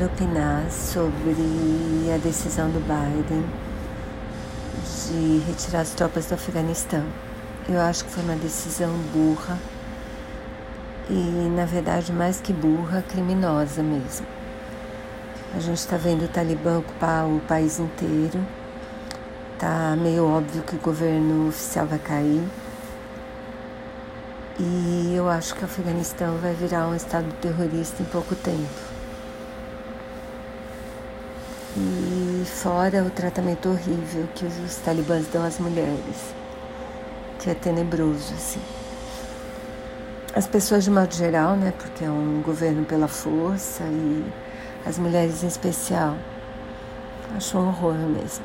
para opinar sobre a decisão do Biden de retirar as tropas do Afeganistão. Eu acho que foi uma decisão burra e, na verdade, mais que burra, criminosa mesmo. A gente está vendo o Talibã ocupar o país inteiro. Tá meio óbvio que o governo oficial vai cair. E eu acho que o Afeganistão vai virar um estado terrorista em pouco tempo. E fora o tratamento horrível que os talibãs dão às mulheres, que é tenebroso, assim. As pessoas de modo geral, né, porque é um governo pela força e as mulheres em especial, acho um horror mesmo.